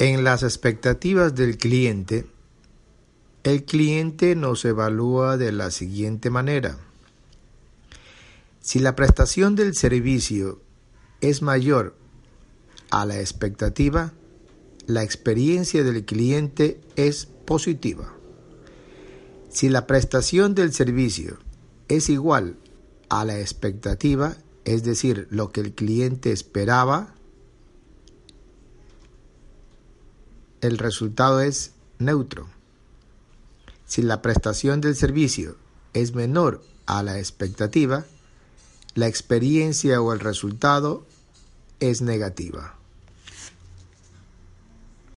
En las expectativas del cliente, el cliente nos evalúa de la siguiente manera. Si la prestación del servicio es mayor a la expectativa, la experiencia del cliente es positiva. Si la prestación del servicio es igual a la expectativa, es decir, lo que el cliente esperaba, el resultado es neutro. Si la prestación del servicio es menor a la expectativa, la experiencia o el resultado es negativa.